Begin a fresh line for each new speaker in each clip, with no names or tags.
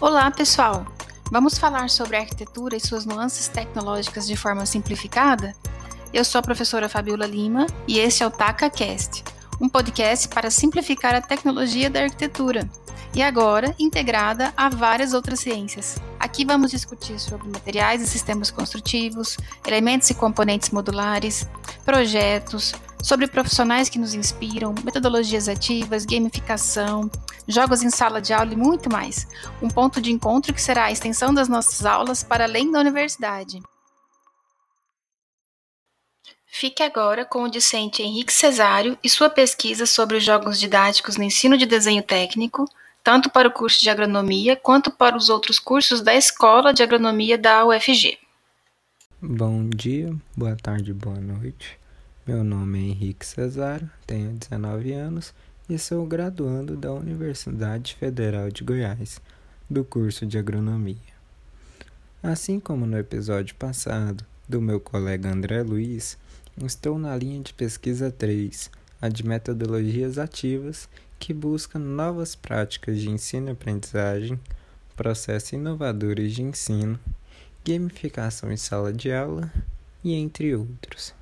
Olá, pessoal! Vamos falar sobre a arquitetura e suas nuances tecnológicas de forma simplificada? Eu sou a professora Fabiola Lima e este é o TacaCast, um podcast para simplificar a tecnologia da arquitetura e agora integrada a várias outras ciências. Aqui vamos discutir sobre materiais e sistemas construtivos, elementos e componentes modulares, projetos, sobre profissionais que nos inspiram, metodologias ativas, gamificação, jogos em sala de aula e muito mais. Um ponto de encontro que será a extensão das nossas aulas para além da universidade. Fique agora com o discente Henrique Cesário e sua pesquisa sobre os jogos didáticos no ensino de desenho técnico, tanto para o curso de agronomia quanto para os outros cursos da Escola de Agronomia da UFG.
Bom dia, boa tarde, boa noite. Meu nome é Henrique Cesário, tenho 19 anos e sou graduando da Universidade Federal de Goiás, do curso de Agronomia. Assim como no episódio passado do meu colega André Luiz, estou na linha de pesquisa 3, a de metodologias ativas, que busca novas práticas de ensino e aprendizagem, processos inovadores de ensino, gamificação em sala de aula e entre outros.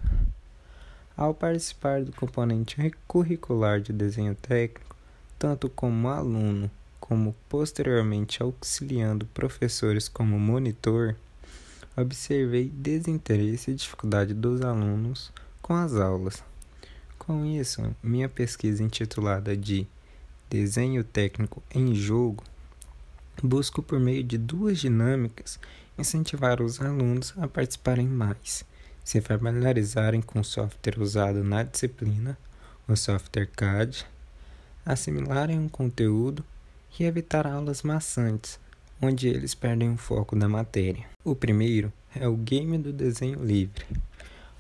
Ao participar do componente curricular de desenho técnico, tanto como aluno como posteriormente auxiliando professores como monitor, observei desinteresse e dificuldade dos alunos com as aulas. Com isso, minha pesquisa intitulada de Desenho Técnico em Jogo busco por meio de duas dinâmicas incentivar os alunos a participarem mais se familiarizarem com o software usado na disciplina, o software CAD, assimilarem um conteúdo e evitar aulas maçantes, onde eles perdem o foco da matéria. O primeiro é o game do desenho livre,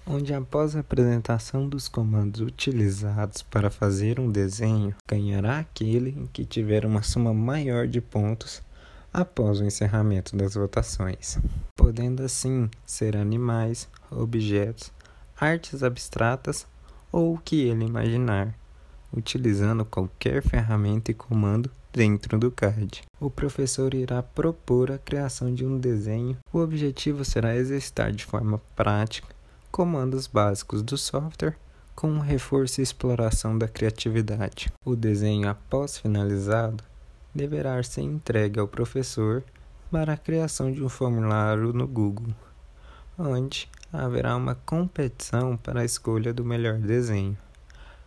onde após a apresentação dos comandos utilizados para fazer um desenho, ganhará aquele que tiver uma soma maior de pontos após o encerramento das votações, podendo assim ser animais, objetos, artes abstratas ou o que ele imaginar, utilizando qualquer ferramenta e comando dentro do CAD. O professor irá propor a criação de um desenho. O objetivo será exercitar de forma prática comandos básicos do software com reforço e exploração da criatividade. O desenho, após finalizado, deverá ser entregue ao professor para a criação de um formulário no Google, onde haverá uma competição para a escolha do melhor desenho.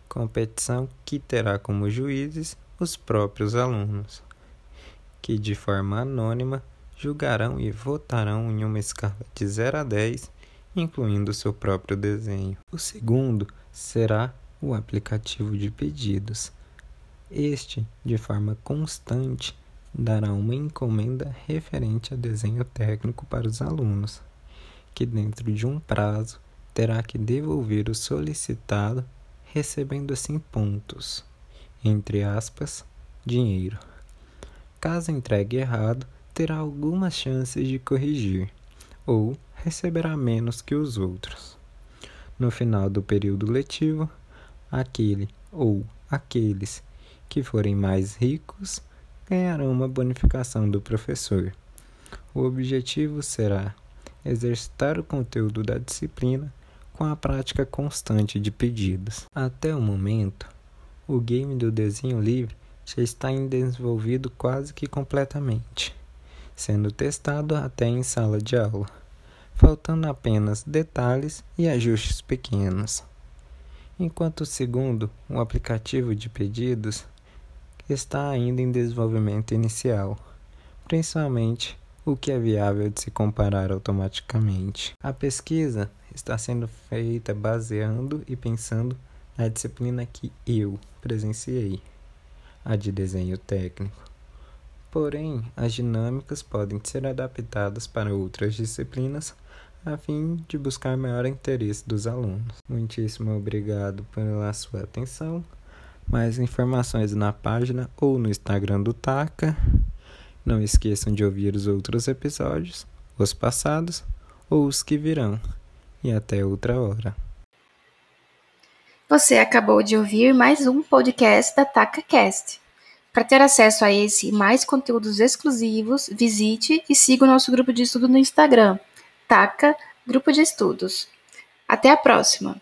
Competição que terá como juízes os próprios alunos, que de forma anônima julgarão e votarão em uma escala de 0 a 10, incluindo seu próprio desenho. O segundo será o aplicativo de pedidos este, de forma constante, dará uma encomenda referente a desenho técnico para os alunos, que dentro de um prazo terá que devolver o solicitado, recebendo assim pontos, entre aspas, dinheiro. Caso entregue errado, terá algumas chances de corrigir, ou receberá menos que os outros. No final do período letivo, aquele ou aqueles que forem mais ricos ganharão uma bonificação do professor. O objetivo será exercitar o conteúdo da disciplina com a prática constante de pedidos. Até o momento, o game do desenho livre já está desenvolvido quase que completamente, sendo testado até em sala de aula, faltando apenas detalhes e ajustes pequenos. Enquanto o segundo, o aplicativo de pedidos, está ainda em desenvolvimento inicial, principalmente o que é viável de se comparar automaticamente. A pesquisa está sendo feita baseando e pensando na disciplina que eu presenciei, a de desenho técnico. Porém, as dinâmicas podem ser adaptadas para outras disciplinas a fim de buscar maior interesse dos alunos. Muitíssimo obrigado pela sua atenção. Mais informações na página ou no Instagram do Taca. Não esqueçam de ouvir os outros episódios, os passados ou os que virão. E até outra hora.
Você acabou de ouvir mais um podcast da TacaCast. Para ter acesso a esse e mais conteúdos exclusivos, visite e siga o nosso grupo de estudo no Instagram, Taca Grupo de Estudos. Até a próxima!